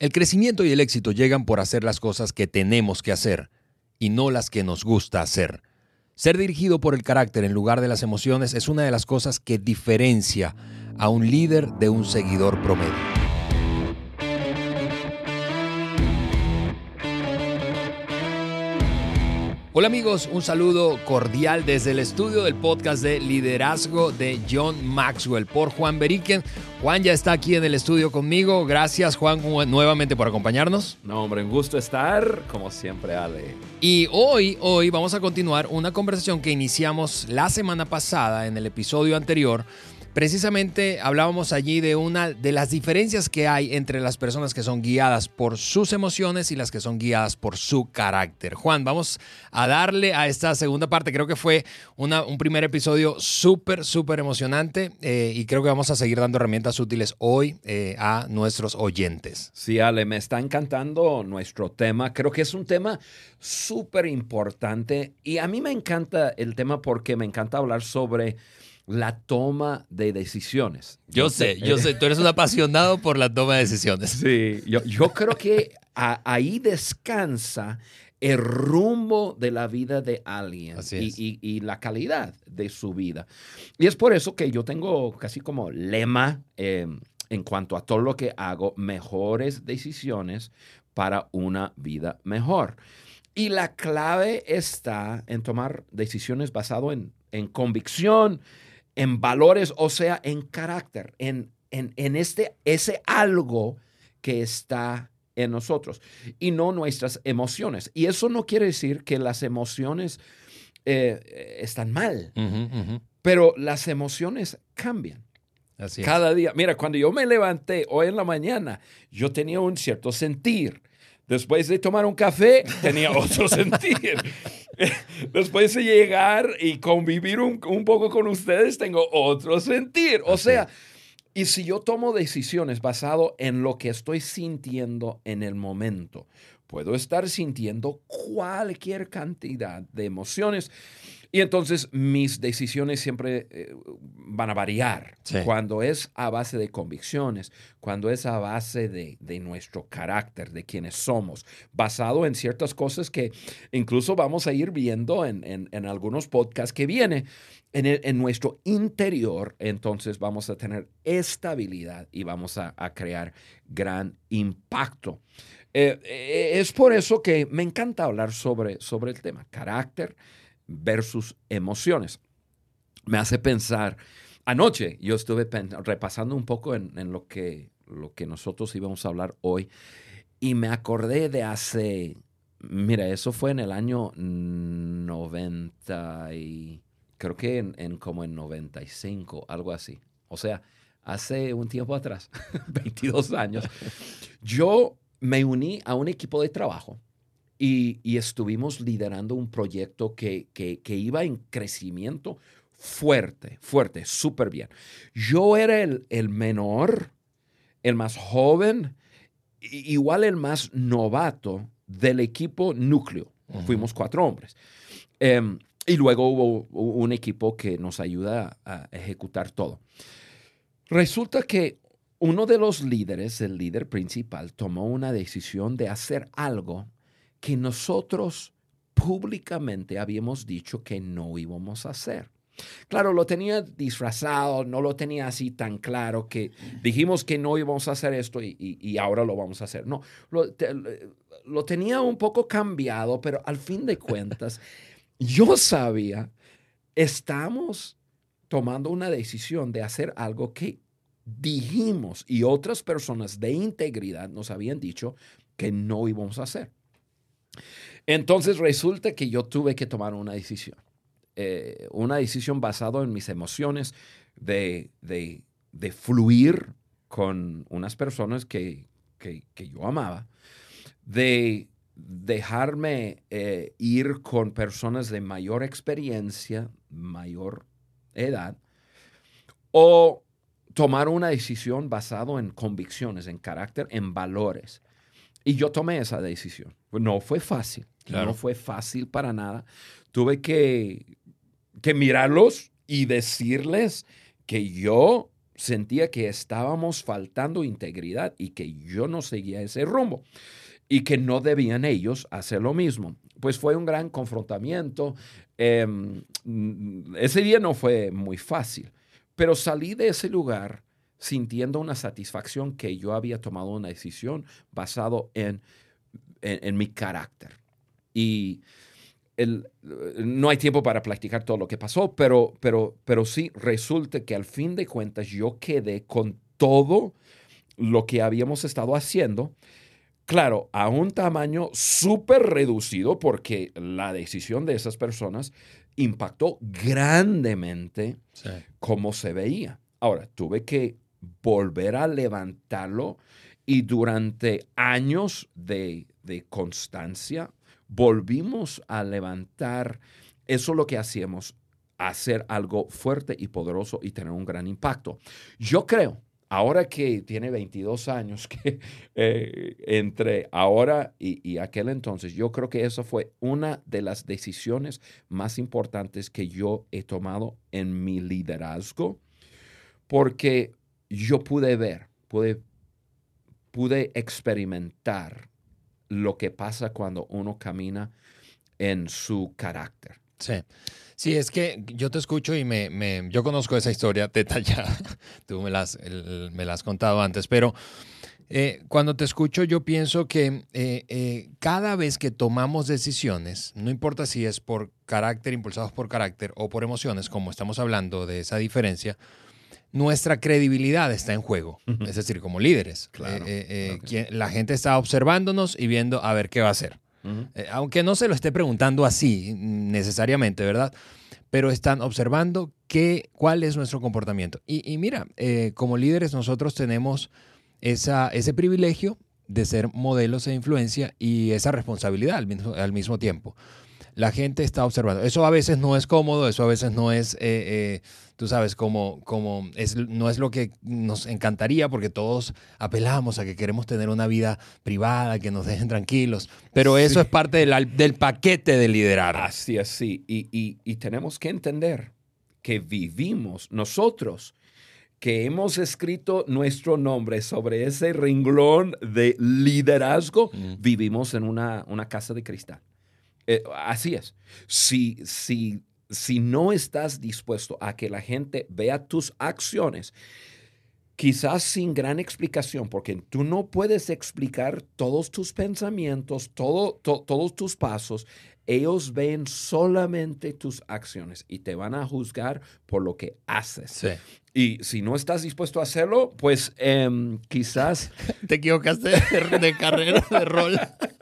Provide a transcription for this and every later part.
El crecimiento y el éxito llegan por hacer las cosas que tenemos que hacer y no las que nos gusta hacer. Ser dirigido por el carácter en lugar de las emociones es una de las cosas que diferencia a un líder de un seguidor promedio. Hola amigos, un saludo cordial desde el estudio del podcast de liderazgo de John Maxwell por Juan Beriken. Juan ya está aquí en el estudio conmigo. Gracias Juan nuevamente por acompañarnos. No hombre, un gusto estar, como siempre Ale. Y hoy, hoy vamos a continuar una conversación que iniciamos la semana pasada en el episodio anterior Precisamente hablábamos allí de una de las diferencias que hay entre las personas que son guiadas por sus emociones y las que son guiadas por su carácter. Juan, vamos a darle a esta segunda parte. Creo que fue un primer episodio súper, súper emocionante eh, y creo que vamos a seguir dando herramientas útiles hoy eh, a nuestros oyentes. Sí, Ale, me está encantando nuestro tema. Creo que es un tema súper importante y a mí me encanta el tema porque me encanta hablar sobre la toma de decisiones. Yo sé, yo sé, tú eres un apasionado por la toma de decisiones. Sí, yo, creo que ahí descansa el rumbo de la vida de alguien y, la calidad de su vida. Y es por eso que yo tengo casi como lema em, en cuanto a todo lo que hago, mejores decisiones para una vida mejor. Y la clave está en tomar decisiones basado en, en convicción, en valores, o sea, en carácter, en, en, este, ese algo que está en nosotros y no nuestras emociones. Y eso no quiere decir que las emociones eh, están mal, pero las emociones cambian. Cada día. Mira, cuando yo me levanté hoy en la mañana, yo tenía un cierto sentir. Después de tomar un café, tenía otro sentir. Después de llegar y convivir un, poco con ustedes, tengo otro sentir. O sea, y si yo tomo decisiones basado en lo que estoy sintiendo en el momento, puedo estar sintiendo cualquier cantidad de emociones y entonces mis decisiones siempre eh, van a variar. Cuando es a base de convicciones, cuando es a base de, nuestro carácter, de quienes somos, basado en ciertas cosas que incluso vamos a ir viendo en, algunos podcasts que vienen. En, nuestro interior, entonces vamos a tener estabilidad y vamos a, crear gran impacto. Eh, eh, es por eso que me encanta hablar sobre, sobre el tema carácter versus emociones. Me hace pensar, anoche yo estuve repasando un poco en, lo, que, lo que nosotros íbamos a hablar hoy y me acordé de hace, mira, eso fue en el año 90 y creo que en, como en 95, algo así. O sea, hace un tiempo atrás, 22 años, yo me uní a un equipo de trabajo y, estuvimos liderando un proyecto que, iba en crecimiento fuerte, fuerte, súper bien. Yo era el, menor, el más joven, igual el más novato del equipo núcleo. Fuimos cuatro hombres. Em, y luego hubo un equipo que nos ayuda a ejecutar todo. Resulta que uno de los líderes, el líder principal, tomó una decisión de hacer algo que nosotros públicamente habíamos dicho que no íbamos a hacer. Claro, lo tenía disfrazado, no lo tenía así tan claro que dijimos que no íbamos a hacer esto y, ahora lo vamos a hacer. No, lo, tenía un poco cambiado, pero al fin de cuentas, yo sabía, estamos tomando una decisión de hacer algo que dijimos y otras personas de integridad nos habían dicho que no íbamos a hacer. Entonces resulta que yo tuve que tomar una decisión. Eh, una decisión basada en mis emociones de, fluir con unas personas que, yo amaba, de dejarme eh, ir con personas de mayor experiencia, mayor edad, o tomar una decisión basada en convicciones, en carácter, en valores. Y yo tomé esa decisión. No fue fácil. No fue fácil para nada. Tuve que, que mirarlos y decirles que yo sentía que estábamos faltando integridad y que yo no seguía ese rumbo y que no debían ellos hacer lo mismo. Pues fue un gran confrontamiento. Em, ese día no fue muy fácil, pero salí de ese lugar sintiendo una satisfacción que yo había tomado una decisión basado en, en, mi carácter. Y el, no hay tiempo para platicar todo lo que pasó, pero, pero, pero sí resulta que al fin de cuentas yo quedé con todo lo que habíamos estado haciendo Claro, a un tamaño súper reducido porque la decisión de esas personas impactó grandemente cómo se veía. Ahora, tuve que volver a levantarlo y durante años de, constancia volvimos a levantar eso lo que hacíamos, hacer algo fuerte y poderoso y tener un gran impacto. Yo creo ahora que tiene 22 años, que eh, entre ahora y, aquel entonces, yo creo que esa fue una de las decisiones más importantes que yo he tomado en mi liderazgo, porque yo pude ver, pude, pude experimentar lo que pasa cuando uno camina en su carácter. Sí. Sí, es que yo te escucho y me, yo conozco esa historia detallada. Tú me la me has contado antes, pero eh, cuando te escucho yo pienso que eh, eh, cada vez que tomamos decisiones, no importa si es por carácter, impulsados por carácter o por emociones, como estamos hablando de esa diferencia, nuestra credibilidad está en juego. Es decir, como líderes. Claro, la gente está observándonos y viendo a ver qué va a hacer. Eh, aunque no se lo esté preguntando así necesariamente, ¿verdad? Pero están observando qué, cuál es nuestro comportamiento. Y, mira, eh, como líderes nosotros tenemos esa, ese privilegio de ser modelos de influencia y esa responsabilidad al mismo, al mismo tiempo la gente está observando. Eso a veces no es cómodo, eso a veces no es, eh, eh, tú sabes, como, como es, no es lo que nos encantaría porque todos apelamos a que queremos tener una vida privada, que nos dejen tranquilos, pero eso es parte del, del, paquete de liderar. Así, así. Y, y, y tenemos que entender que vivimos nosotros que hemos escrito nuestro nombre sobre ese renglón de liderazgo, vivimos en una, una casa de cristal. Eh, así es. Si, si, si no estás dispuesto a que la gente vea tus acciones, quizás sin gran explicación, porque tú no puedes explicar todos tus pensamientos, todo, todos tus pasos. Ellos ven solamente tus acciones y te van a juzgar por lo que haces. Sí. Y si no estás dispuesto a hacerlo, pues em, quizás... Te equivocaste de, carrera, de rol.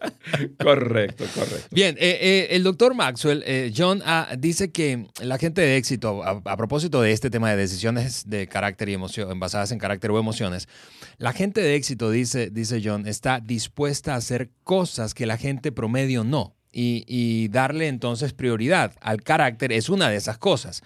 correcto, correcto. Bien, eh, eh, el doctor Maxwell, eh, John, ah, dice que la gente de éxito, a, propósito de este tema de decisiones de carácter y emoción, basadas en carácter o emociones, la gente de éxito, dice, dice John, está dispuesta a hacer cosas que la gente promedio no. Y darle entonces prioridad al carácter es una de esas cosas.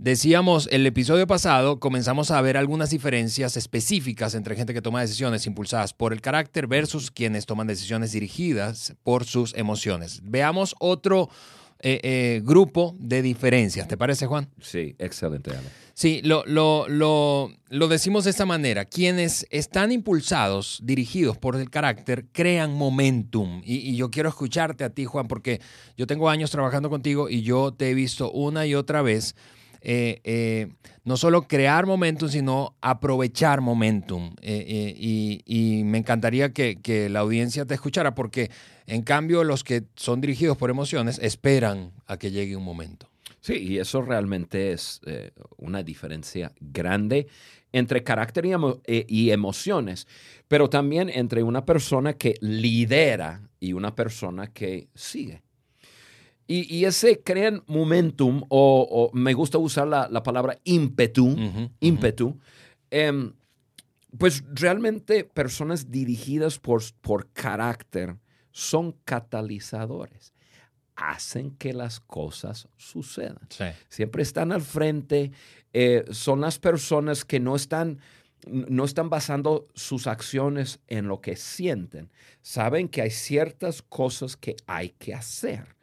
Decíamos el episodio pasado, comenzamos a ver algunas diferencias específicas entre gente que toma decisiones impulsadas por el carácter versus quienes toman decisiones dirigidas por sus emociones. Veamos otro eh, eh, grupo de diferencias. ¿Te parece, Juan? Sí, excelente. Sí, lo, lo, lo, decimos de esta manera. Quienes están impulsados, dirigidos por el carácter, crean momentum. Y, y, yo quiero escucharte a ti, Juan, porque yo tengo años trabajando contigo y yo te he visto una y otra vez eh, eh, no solo crear momentum, sino aprovechar momentum. Eh, y, me encantaría que, la audiencia te escuchara, porque en cambio los que son dirigidos por emociones esperan a que llegue un momento. Sí, y eso realmente es una diferencia grande entre carácter y, emociones, pero también entre una persona que lidera y una persona que sigue. Y, ese crean momentum, o, me gusta usar la, palabra ímpetu, ímpetu, em, pues realmente personas dirigidas por, por carácter son catalizadores. Hacen que las cosas sucedan. Siempre están al frente, eh, son las personas que no están, no están basando sus acciones en lo que sienten. Saben que hay ciertas cosas que hay que hacer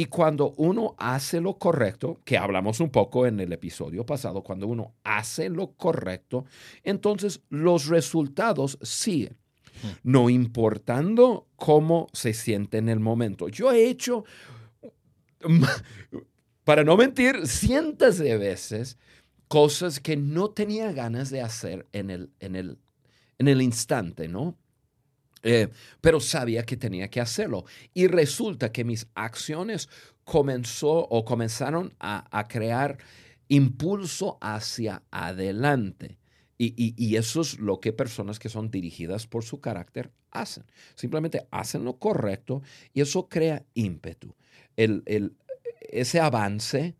Y cuando uno hace lo correcto, que hablamos un poco en el episodio pasado, cuando uno hace lo correcto, entonces los resultados siguen, hmm. no importando cómo se siente en el momento. Yo he hecho, para no mentir, cientos de veces cosas que no tenía ganas de hacer en el, en el, en el instante, ¿no? Eh, pero sabía que tenía que hacerlo. Y resulta que mis acciones comenzó o comenzaron a, crear impulso hacia adelante. Y, eso es lo que personas que son dirigidas por su carácter hacen. Simplemente hacen lo correcto y eso crea ímpetu. El, el, ese avance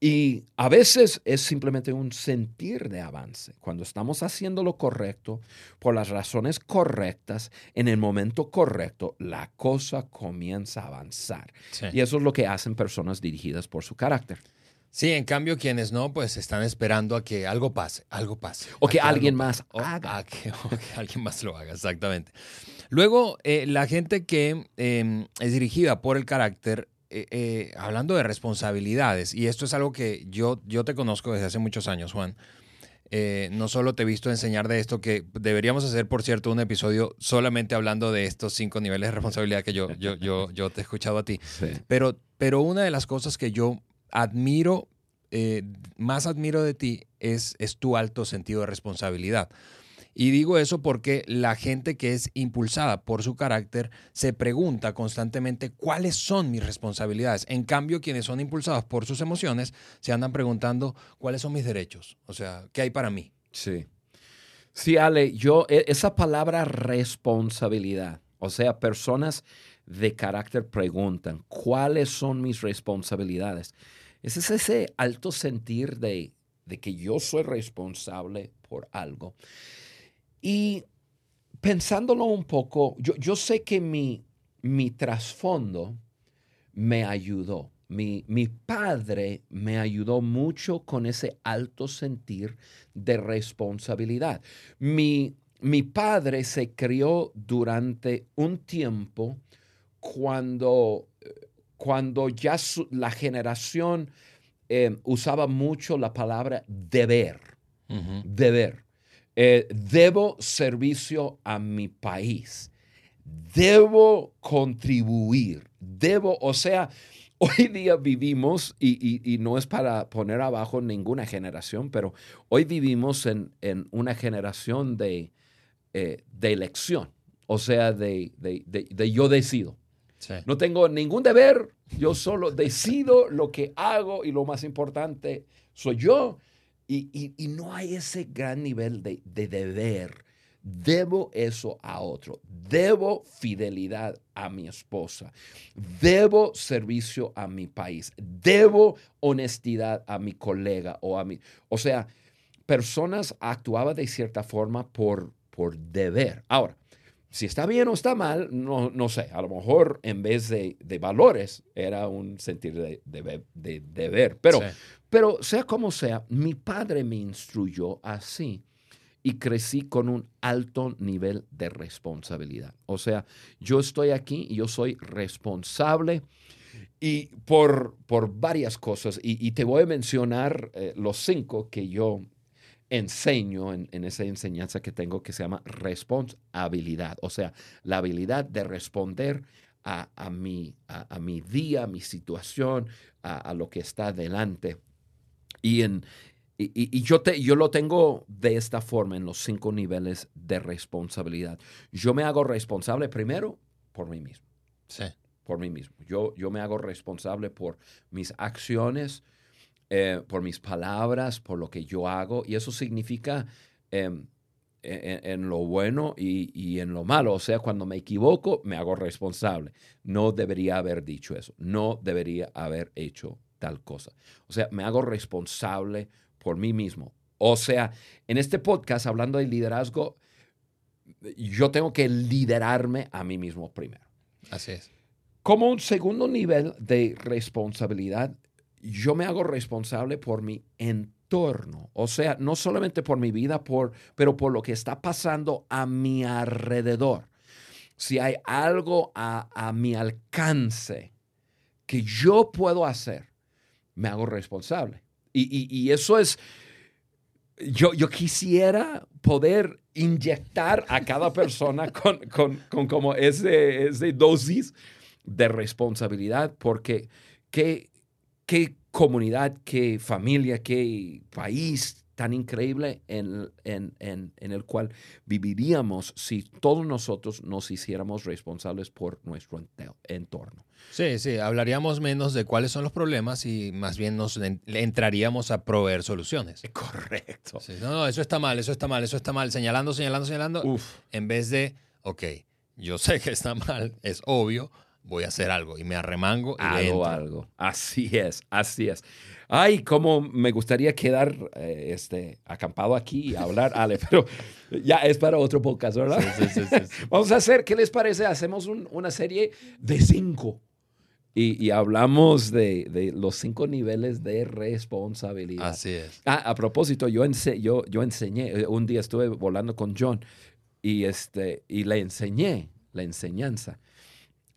y a veces es simplemente un sentir de avance. Cuando estamos haciendo lo correcto, por las razones correctas, en el momento correcto, la cosa comienza a avanzar. Y eso es lo que hacen personas dirigidas por su carácter. Sí, en cambio quienes no, pues están esperando a que algo pase, algo pase. O que, alguien más haga. que, o que, alguien más lo haga, exactamente. Luego, eh, la gente que em, es dirigida por el carácter eh, eh, hablando de responsabilidades, y esto es algo que yo, yo te conozco desde hace muchos años, Juan. Eh, no solo te he visto enseñar de esto, que deberíamos hacer, por cierto, un episodio solamente hablando de estos cinco niveles de responsabilidad que yo, yo, yo, yo te he escuchado a ti. Pero, pero una de las cosas que yo admiro, más admiro de ti, es, es tu alto sentido de responsabilidad. Y digo eso porque la gente que es impulsada por su carácter se pregunta constantemente cuáles son mis responsabilidades. En cambio, quienes son impulsados por sus emociones se andan preguntando cuáles son mis derechos. O sea, ¿qué hay para mí? Sí. Sí, Ale, yo, e, esa palabra responsabilidad, o sea, personas de carácter preguntan, ¿cuáles son mis responsabilidades? Ese es ese alto sentir de, de que yo soy responsable por algo. Y pensándolo un poco, yo, sé que mi, mi trasfondo me ayudó. Mi, mi, padre me ayudó mucho con ese alto sentir de responsabilidad. Mi, mi padre se crió durante un tiempo cuando, cuando ya la generación eh, usaba mucho la palabra deber. Deber. Eh, debo servicio a mi país, debo contribuir, debo, o sea, hoy día vivimos, y, no es para poner abajo ninguna generación, pero hoy vivimos en, una generación de, eh, de, elección, o sea, de, de yo decido. No tengo ningún deber, yo solo decido lo que hago y lo más importante soy yo y, no hay ese gran nivel de, deber. Debo eso a otro. Debo fidelidad a mi esposa. Debo servicio a mi país. Debo honestidad a mi colega o a mi... O sea, personas actuaban de cierta forma por, por deber. Ahora, si está bien o está mal, no, no sé. A lo mejor en vez de, valores era un sentir de, de, deber. Pero, pero sea como sea, mi padre me instruyó así y crecí con un alto nivel de responsabilidad. O sea, yo estoy aquí y yo soy responsable y por, por varias cosas. Y, te voy a mencionar eh, los cinco que yo enseño en, esa enseñanza que tengo que se llama responsabilidad, o sea, la habilidad de responder a, mi, a, mi día, a mi situación, a, lo que está delante. Y, en, y, yo, te, yo lo tengo de esta forma en los cinco niveles de responsabilidad. Yo me hago responsable primero por mí mismo. Sí. Por mí mismo. Yo, yo me hago responsable por mis acciones, eh, por mis palabras, por lo que yo hago, y eso significa em, e, e, en, lo bueno y, en lo malo. O sea, cuando me equivoco, me hago responsable. No debería haber dicho eso, no debería haber hecho tal cosa. O sea, me hago responsable por mí mismo. O sea, en este podcast, hablando de liderazgo, yo tengo que liderarme a mí mismo primero. Así es. Como un segundo nivel de responsabilidad, yo me hago responsable por mi entorno. O sea, no solamente por mi vida, por, pero por lo que está pasando a mi alrededor. Si hay algo a, mi alcance que yo puedo hacer, me hago responsable. Y, eso es, yo, yo quisiera poder inyectar a cada persona con, como ese, ese dosis de responsabilidad, porque qué comunidad, qué familia, qué país tan increíble en, el cual viviríamos si todos nosotros nos hiciéramos responsables por nuestro entorno. Sí, sí, hablaríamos menos de cuáles son los problemas y más bien nos entraríamos a proveer soluciones. Correcto. no, no, eso está mal, eso está mal, eso está mal, señalando, señalando, señalando, Uf. en vez de, ok, yo sé que está mal, es obvio, voy a hacer algo y me arremango y Hago algo. Así es, así es. Ay, cómo me gustaría quedar eh, este, acampado aquí y hablar, Ale, pero ya es para otro podcast, ¿verdad? Sí, sí, sí, Vamos a hacer, ¿qué les parece? Hacemos una serie de cinco. Y, hablamos de, los cinco niveles de responsabilidad. Así es. Ah, a propósito, yo, yo, yo enseñé, eh, un día estuve volando con John y, este, y le enseñé la enseñanza.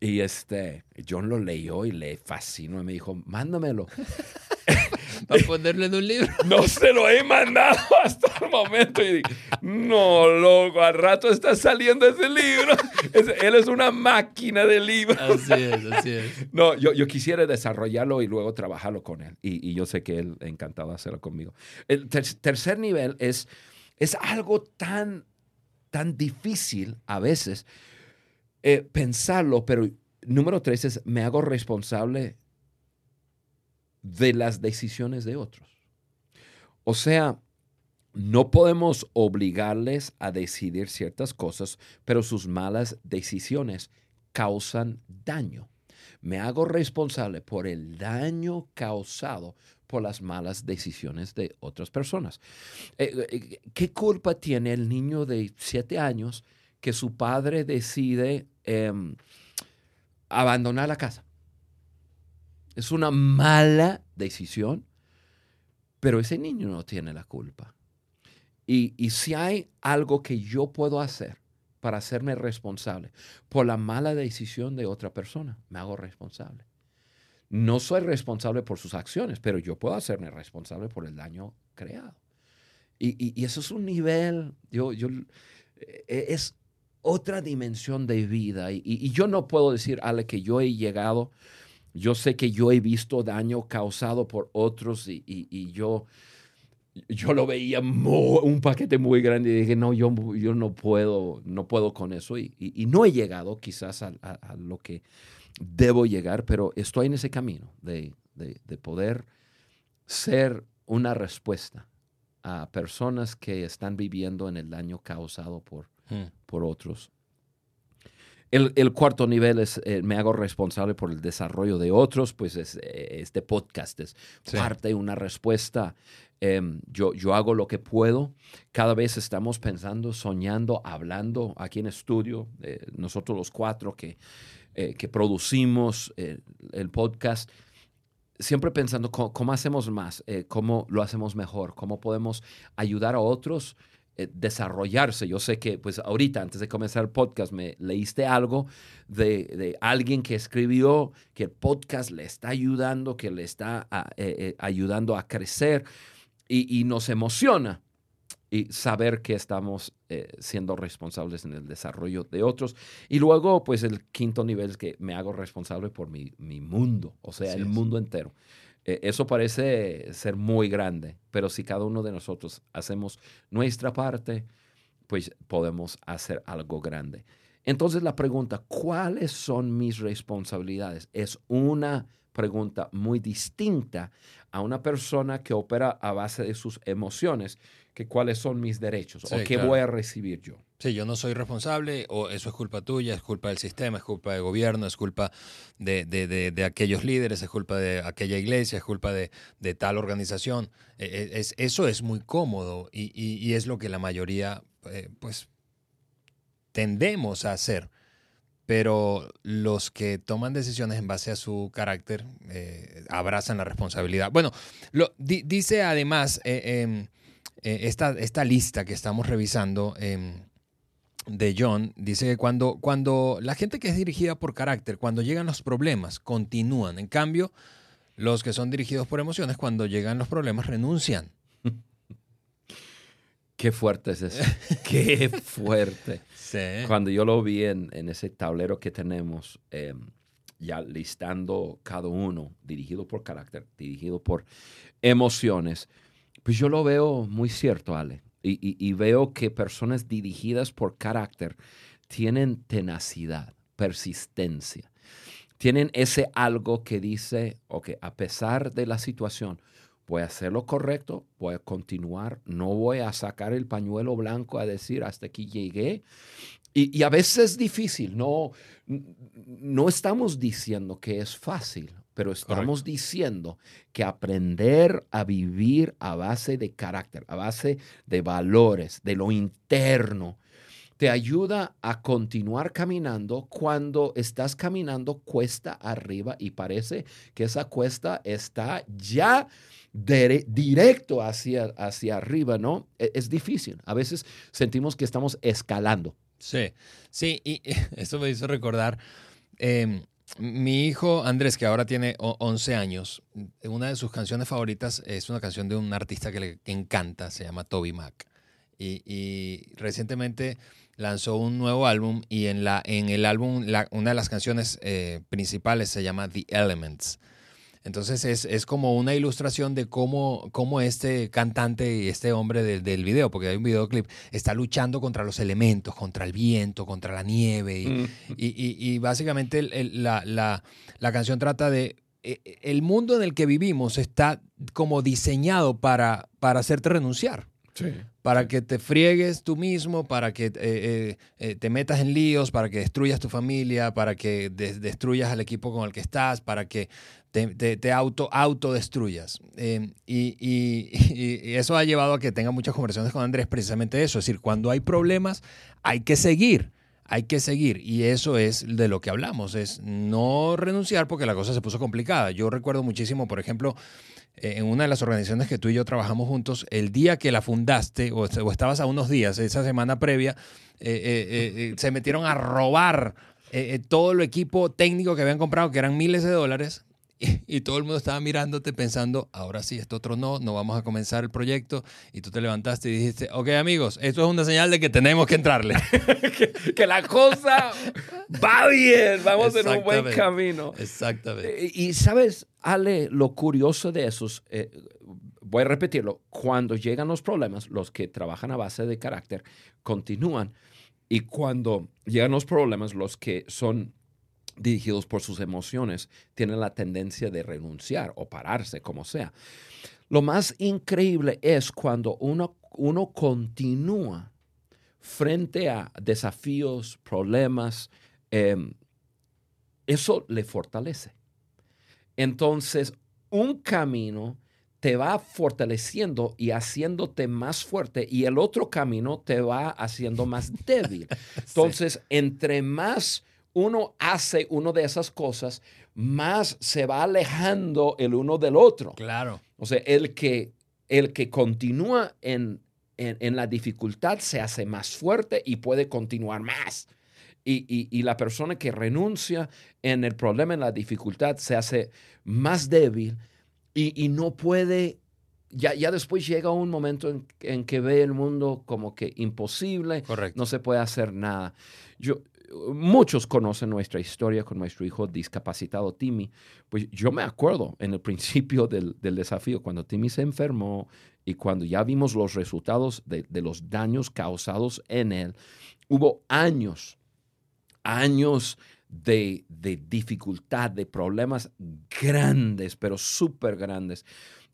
Y este, John lo leyó y le fascinó. Y me dijo, mándamelo. Para ponerlo en un libro. No se lo he mandado hasta el momento. Y dije, no, loco, al rato está saliendo ese libro. él es una máquina de libros. Así es, así es. No, yo, yo quisiera desarrollarlo y luego trabajarlo con él. Y, y yo sé que él encantado de hacerlo conmigo. El tercer nivel es, es algo tan, tan difícil a veces eh, pensarlo, pero número tres es, me hago responsable de las decisiones de otros. O sea, no podemos obligarles a decidir ciertas cosas, pero sus malas decisiones causan daño. Me hago responsable por el daño causado por las malas decisiones de otras personas. Eh, eh, ¿Qué culpa tiene el niño de siete años que su padre decide em, abandonar la casa? Es una mala decisión, pero ese niño no tiene la culpa. Y, y, si hay algo que yo puedo hacer para hacerme responsable por la mala decisión de otra persona, me hago responsable. No soy responsable por sus acciones, pero yo puedo hacerme responsable por el daño creado. Y, y, eso es un nivel, yo, yo, e, es otra dimensión de vida. Y, yo no puedo decir, Ale, que yo he llegado yo sé que yo he visto daño causado por otros y, yo, yo lo veía un paquete muy grande y dije, no, yo, yo no, puedo, no puedo con eso. Y, no he llegado quizás a, lo que debo llegar, pero estoy en ese camino de, poder ser una respuesta a personas que están viviendo en el daño causado por, hmm. por otros. El, cuarto nivel es, eh, me hago responsable por el desarrollo de otros, pues es, eh, este podcast es parte de una respuesta. Em, yo, yo hago lo que puedo. Cada vez estamos pensando, soñando, hablando aquí en estudio, eh, nosotros los cuatro que, que producimos el podcast siempre pensando cómo, hacemos más, cómo lo hacemos mejor, cómo podemos ayudar a otros eh, desarrollarse. Yo sé que, pues ahorita, antes de comenzar el podcast, me leíste algo de, alguien que escribió que el podcast le está ayudando, que le está eh, eh, ayudando a crecer y, nos emociona y saber que estamos siendo responsables en el desarrollo de otros. Y luego, pues el quinto nivel es que me hago responsable por mi, mundo, o sea, el mundo entero. Eh, eso parece ser muy grande, pero si cada uno de nosotros hacemos nuestra parte, pues podemos hacer algo grande. Entonces la pregunta, ¿cuáles son mis responsabilidades? Es una pregunta muy distinta a una persona que opera a base de sus emociones, que cuáles son mis derechos o qué voy a recibir yo. Sí, yo no soy responsable o eso es culpa tuya, es culpa del sistema, es culpa del gobierno, es culpa de, aquellos líderes, es culpa de aquella iglesia, es culpa de, tal organización. E, e, es, eso es muy cómodo y, es lo que la mayoría, eh, pues, tendemos a hacer pero los que toman decisiones en base a su carácter eh, abrazan la responsabilidad. Bueno, lo, dice además eh, eh, esta, esta, lista que estamos revisando, em, de John dice que cuando, cuando la gente que es dirigida por carácter, cuando llegan los problemas, continúan. En cambio, los que son dirigidos por emociones, cuando llegan los problemas, renuncian. Qué fuerte es eso. Qué fuerte. Cuando yo lo vi en, ese tablero que tenemos, em, ya listando cada uno, dirigido por carácter, dirigido por emociones, pues yo lo veo muy cierto, Ale. Y, veo que personas dirigidas por carácter tienen tenacidad, persistencia. Tienen ese algo que dice, ok, a pesar de la situación, voy a hacer lo correcto, voy a continuar, no voy a sacar el pañuelo blanco a decir hasta aquí llegué. Y, a veces es difícil, no, no estamos diciendo que es fácil, pero estamos diciendo que aprender a vivir a base de carácter, a base de valores, de lo interno, te ayuda a continuar caminando cuando estás caminando cuesta arriba y parece que esa cuesta está ya directo hacia, hacia arriba, ¿no? E, es, difícil. A veces sentimos que estamos escalando. Sí, sí, y eso me hizo recordar. Em, mi hijo Andrés, que ahora tiene 11 años, una de sus canciones favoritas es una canción de un artista que le encanta, se llama Toby Mac. Y, recientemente lanzó un nuevo álbum y en, la, en el álbum una de las canciones eh, principales se llama The Elements. Entonces es, como una ilustración de cómo, cómo, este cantante y este hombre del video, porque hay un videoclip, está luchando contra los elementos, contra el viento, contra la nieve. Y, mm. básicamente la, la, canción trata de e, e, el mundo en el que vivimos está como diseñado para, para hacerte renunciar. para que te friegues tú mismo, para que eh, eh, eh, te metas en líos, para que destruyas tu familia, para que destruyas al equipo con el que estás, para que te, auto, autodestruyas. Em, y, eso ha llevado a que tenga muchas conversaciones con Andrés, precisamente eso. Es decir, cuando hay problemas, hay que seguir. Hay que seguir. Y eso es de lo que hablamos, es no renunciar porque la cosa se puso complicada. Yo recuerdo muchísimo, por ejemplo, eh, en una de las organizaciones que tú y yo trabajamos juntos, el día que la fundaste, o, estabas a unos días, esa semana previa, eh, eh, se metieron a robar todo el equipo técnico que habían comprado, que eran miles de dólares, y, todo el mundo estaba mirándote pensando, ahora sí, esto otro no, no vamos a comenzar el proyecto. Y tú te levantaste y dijiste, ok amigos, esto es una señal de que tenemos que entrarle. que, la cosa va bien, vamos en un buen camino. Exactamente. Eh, y, sabes, Ale, lo curioso de eso, eh, voy a repetirlo, cuando llegan los problemas, los que trabajan a base de carácter continúan. Y cuando llegan los problemas, los que son dirigidos por sus emociones, tienen la tendencia de renunciar o pararse, como sea. Lo más increíble es cuando uno, uno continúa frente a desafíos, problemas, em, eso le fortalece. Entonces, un camino te va fortaleciendo y haciéndote más fuerte y el otro camino te va haciendo más débil. Entonces, entre más uno hace una de esas cosas, más se va alejando el uno del otro. Claro. O sea, el que, el que continúa en, la dificultad se hace más fuerte y puede continuar más. Y, la persona que renuncia en el problema, en la dificultad, se hace más débil y, no puede, ya, ya, después llega un momento en, en, que ve el mundo como que imposible, Correcto. no se puede hacer nada. Yo, muchos conocen nuestra historia con nuestro hijo discapacitado Timmy. Pues yo me acuerdo en el principio del, desafío, cuando Timmy se enfermó y cuando ya vimos los resultados de, los daños causados en él, hubo años, años de, de dificultad, de problemas grandes, pero súper grandes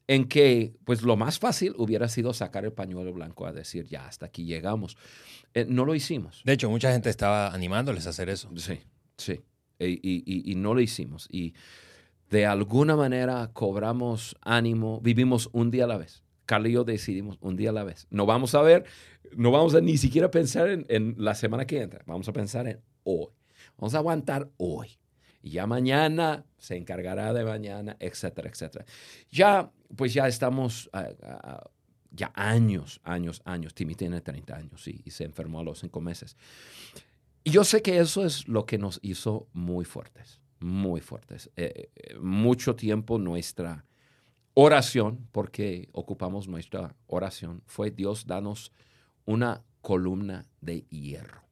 en que pues lo más fácil hubiera sido sacar el pañuelo blanco a decir, ya, hasta aquí llegamos. Eh, no lo hicimos. De hecho, mucha gente estaba animándoles a hacer eso. Sí, sí. Y, no lo hicimos. Y de alguna manera cobramos ánimo, vivimos un día a la vez. Carlos y yo decidimos un día a la vez. No vamos a ver, no vamos a ni siquiera pensar en, en la semana que entra, vamos a pensar en hoy. Vamos a aguantar hoy. Ya mañana se encargará de mañana, etcétera, etcétera. Ya, pues ya estamos ya años, años, años. Timmy tiene 30 años y, se enfermó a los cinco meses. Y yo sé que eso es lo que nos hizo muy fuertes, muy fuertes. Eh, eh, mucho tiempo nuestra oración, porque ocupamos nuestra oración, fue Dios danos una columna de hierro.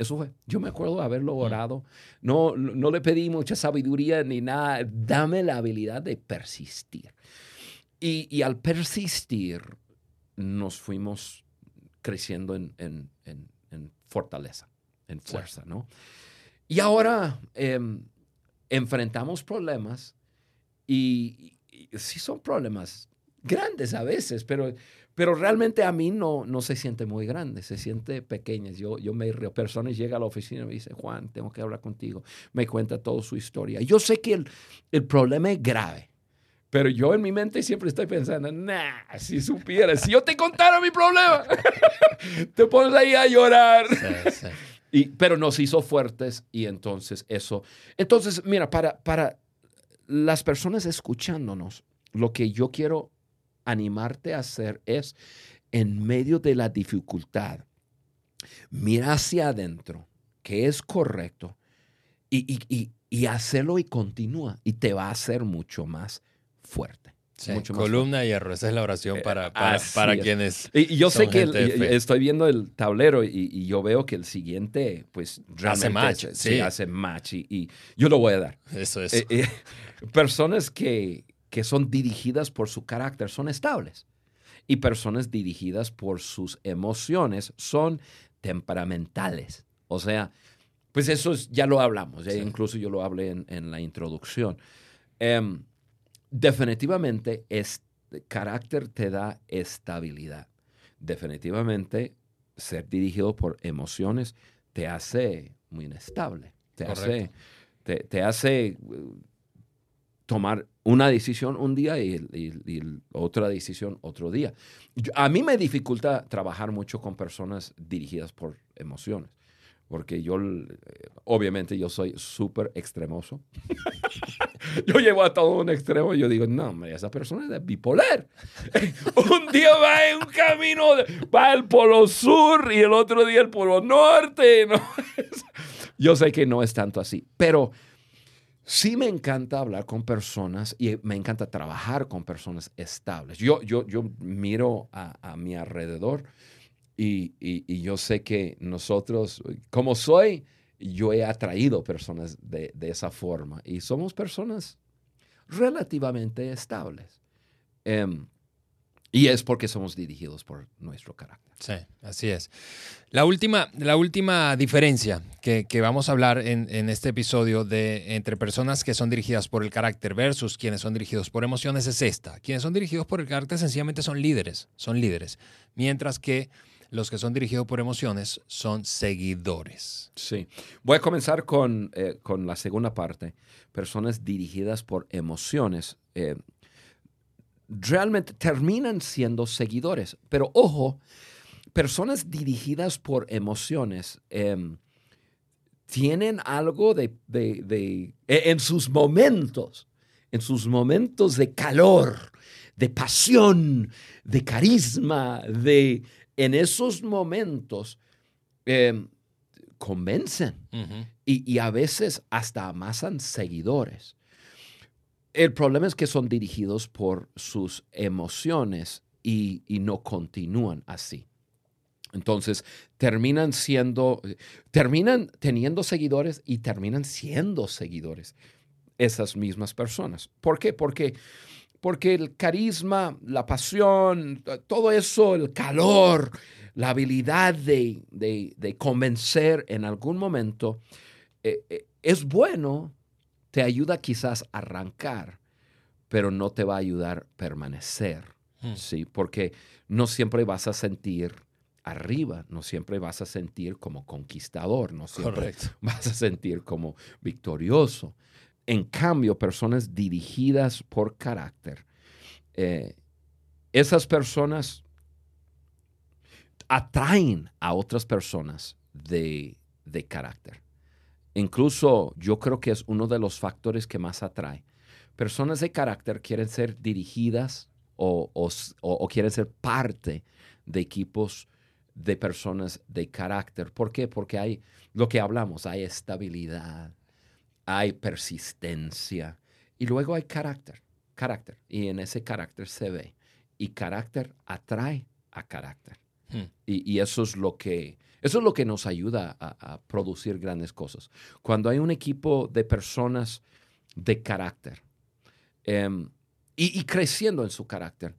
Eso fue. Yo me acuerdo de haberlo mm. orado. No, no le pedí mucha sabiduría ni nada. Dame la habilidad de persistir. Y, al persistir, nos fuimos creciendo en, fortaleza, en fuerza, ¿no? Y ahora em, enfrentamos problemas y, sí son problemas grandes a veces, pero pero realmente a mí no, no se siente muy grande, se siente pequeña. Yo, yo me río. Personas llegan a la oficina y me dicen, Juan, tengo que hablar contigo. Me cuenta toda su historia. Yo sé que el, el problema es grave. Pero yo en mi mente siempre estoy pensando, nah, si supieras, si yo te contara mi problema, te pones ahí a llorar. Y, pero nos hizo fuertes y entonces eso. Entonces, mira, para, para las personas escuchándonos, lo que yo quiero animarte a hacer es, en medio de la dificultad, mira hacia adentro, que es correcto, y, hacerlo y continúa, y te va a hacer mucho más fuerte. columna y hierro, esa es la oración eh, para, para, quienes. Y, yo sé que estoy viendo el tablero y, yo veo que el siguiente, pues hace match. Sí, hace match y, yo lo voy a dar. Eso es. Eh, eh, personas que, que son dirigidas por su carácter son estables. Y personas dirigidas por sus emociones son temperamentales. O sea, pues eso ya lo hablamos, incluso yo lo hablé en, la introducción. Em, definitivamente, este carácter te da estabilidad. Definitivamente, ser dirigido por emociones te hace muy inestable. Te hace, te hace tomar una decisión un día y, otra decisión otro día. a mí me dificulta trabajar mucho con personas dirigidas por emociones, porque yo, obviamente, yo soy súper extremoso. yo llevo a todo un extremo y yo digo, no, esa persona es bipolar. un día va en un camino, va al polo sur y el otro día al polo norte. yo sé que no es tanto así, pero Sí me encanta hablar con personas y me encanta trabajar con personas estables. Yo, yo, yo miro a, mi alrededor y, yo sé que nosotros, como soy, yo he atraído personas de, esa forma y somos personas relativamente estables. Em, y es porque somos dirigidos por nuestro carácter. Sí, así es. La última, la última diferencia que, vamos a hablar en, este episodio de entre personas que son dirigidas por el carácter versus quienes son dirigidos por emociones es esta. Quienes son dirigidos por el carácter sencillamente son líderes, son líderes, mientras que los que son dirigidos por emociones son seguidores. Sí. Voy a comenzar con, eh, la segunda parte. Personas dirigidas por emociones. Eh, realmente terminan siendo seguidores. Pero ojo, personas dirigidas por emociones em, tienen algo de, e, en sus momentos, en sus momentos de calor, de pasión, de carisma, de en esos momentos em, convencen y, y, a veces hasta amasan seguidores. El problema es que son dirigidos por sus emociones y, no continúan así. Entonces, terminan siendo, terminan teniendo seguidores y terminan siendo seguidores esas mismas personas. ¿Por qué? Porque, porque el carisma, la pasión, todo eso, el calor, la habilidad de, convencer en algún momento, eh, eh, es bueno te ayuda quizás a arrancar, pero no te va a ayudar a permanecer, hmm. ¿sí? Porque no siempre vas a sentir arriba, no siempre vas a sentir como conquistador, no siempre vas a sentir como victorioso. En cambio, personas dirigidas por carácter, eh, esas personas atraen a otras personas de, de carácter. Incluso yo creo que es uno de los factores que más atrae. Personas de carácter quieren ser dirigidas o, quieren ser parte de equipos de personas de carácter. ¿Por qué? Porque hay lo que hablamos, hay estabilidad, hay persistencia y luego hay carácter, carácter. Y en ese carácter se ve. Y carácter atrae a carácter. Hmm. Y, eso es lo que eso es lo que nos ayuda a, producir grandes cosas. Cuando hay un equipo de personas de carácter em, y, creciendo en su carácter,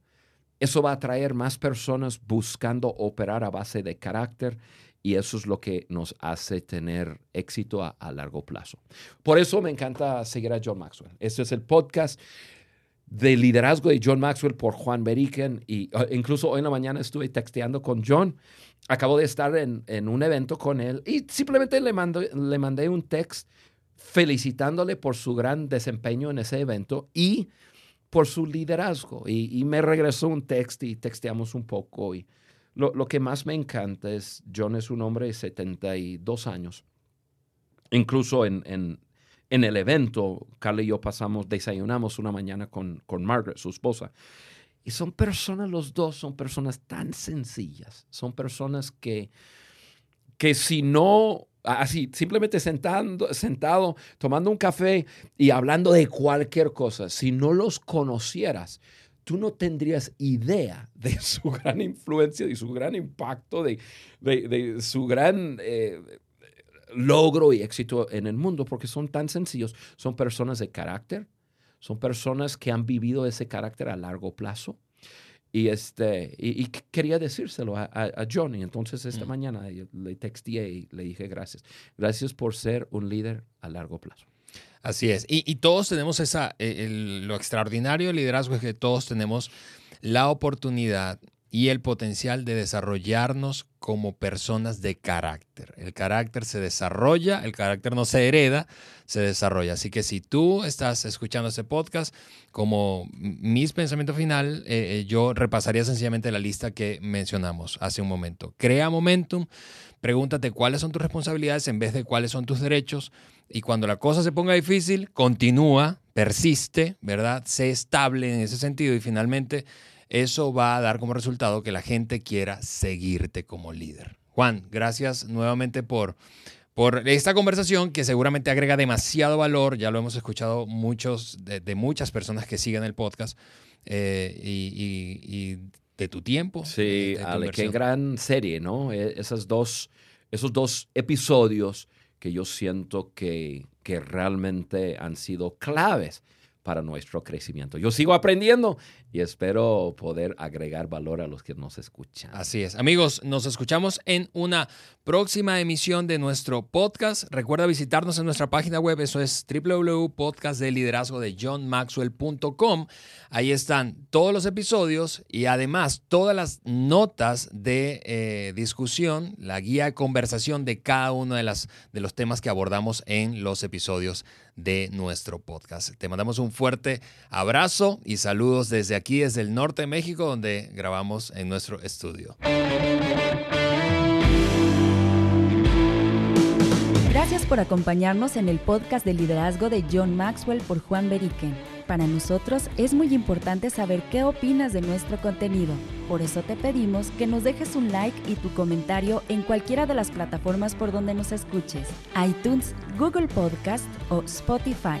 eso va a atraer más personas buscando operar a base de carácter y eso es lo que nos hace tener éxito a, largo plazo. Por eso me encanta seguir a John Maxwell. Este es el podcast de liderazgo de John Maxwell por Juan Beriken y uh, incluso hoy en la mañana estuve texteando con John. Acabo de estar en, un evento con él y simplemente le, le mandé un text felicitándole por su gran desempeño en ese evento y por su liderazgo. Y, me regresó un text y texteamos un poco. Y lo, que más me encanta es, John es un hombre de 72 años. Incluso en, en el evento, Carla y yo pasamos, desayunamos una mañana con, con Margaret, su esposa. Y son personas, los dos son personas tan sencillas, son personas que, que si no, así, simplemente sentando, sentado, tomando un café y hablando de cualquier cosa, si no los conocieras, tú no tendrías idea de su gran influencia, de su gran impacto, de, de, su gran eh, logro y éxito en el mundo porque son tan sencillos. Son personas de carácter, son personas que han vivido ese carácter a largo plazo. Y, este, y, quería decírselo a, a, Johnny. Entonces, esta mm. mañana le texté y le dije gracias. Gracias por ser un líder a largo plazo. Así es. Y, todos tenemos esa, eh, lo extraordinario del liderazgo es que todos tenemos la oportunidad y el potencial de desarrollarnos como personas de carácter. El carácter se desarrolla, el carácter no se hereda, se desarrolla. Así que si tú estás escuchando este podcast, como mis pensamiento final, eh, eh, yo repasaría sencillamente la lista que mencionamos hace un momento. Crea momentum, pregúntate cuáles son tus responsabilidades en vez de cuáles son tus derechos. Y cuando la cosa se ponga difícil, continúa, persiste, ¿verdad? Sé estable en ese sentido y finalmente eso va a dar como resultado que la gente quiera seguirte como líder. Juan, gracias nuevamente por, por esta conversación que seguramente agrega demasiado valor. Ya lo hemos escuchado muchos, de, muchas personas que siguen el podcast eh, y, de tu tiempo. Sí, Ale, qué gran serie, ¿no? E, esas dos, esos dos episodios que yo siento que, que realmente han sido claves para nuestro crecimiento. Yo sigo aprendiendo y espero poder agregar valor a los que nos escuchan. Así es. Amigos, nos escuchamos en una próxima emisión de nuestro podcast. Recuerda visitarnos en nuestra página web, eso es www.podcastdeliderazgo de johnmaxwell.com. Ahí están todos los episodios y además todas las notas de eh, discusión, la guía de conversación de cada uno de, las, de los temas que abordamos en los episodios de nuestro podcast. Te mandamos un fuerte abrazo y saludos desde aquí, desde el norte de México, donde grabamos en nuestro estudio. Gracias por acompañarnos en el podcast de liderazgo de John Maxwell por Juan Beriken. Para nosotros es muy importante saber qué opinas de nuestro contenido. Por eso te pedimos que nos dejes un like y tu comentario en cualquiera de las plataformas por donde nos escuches, iTunes, Google Podcast o Spotify.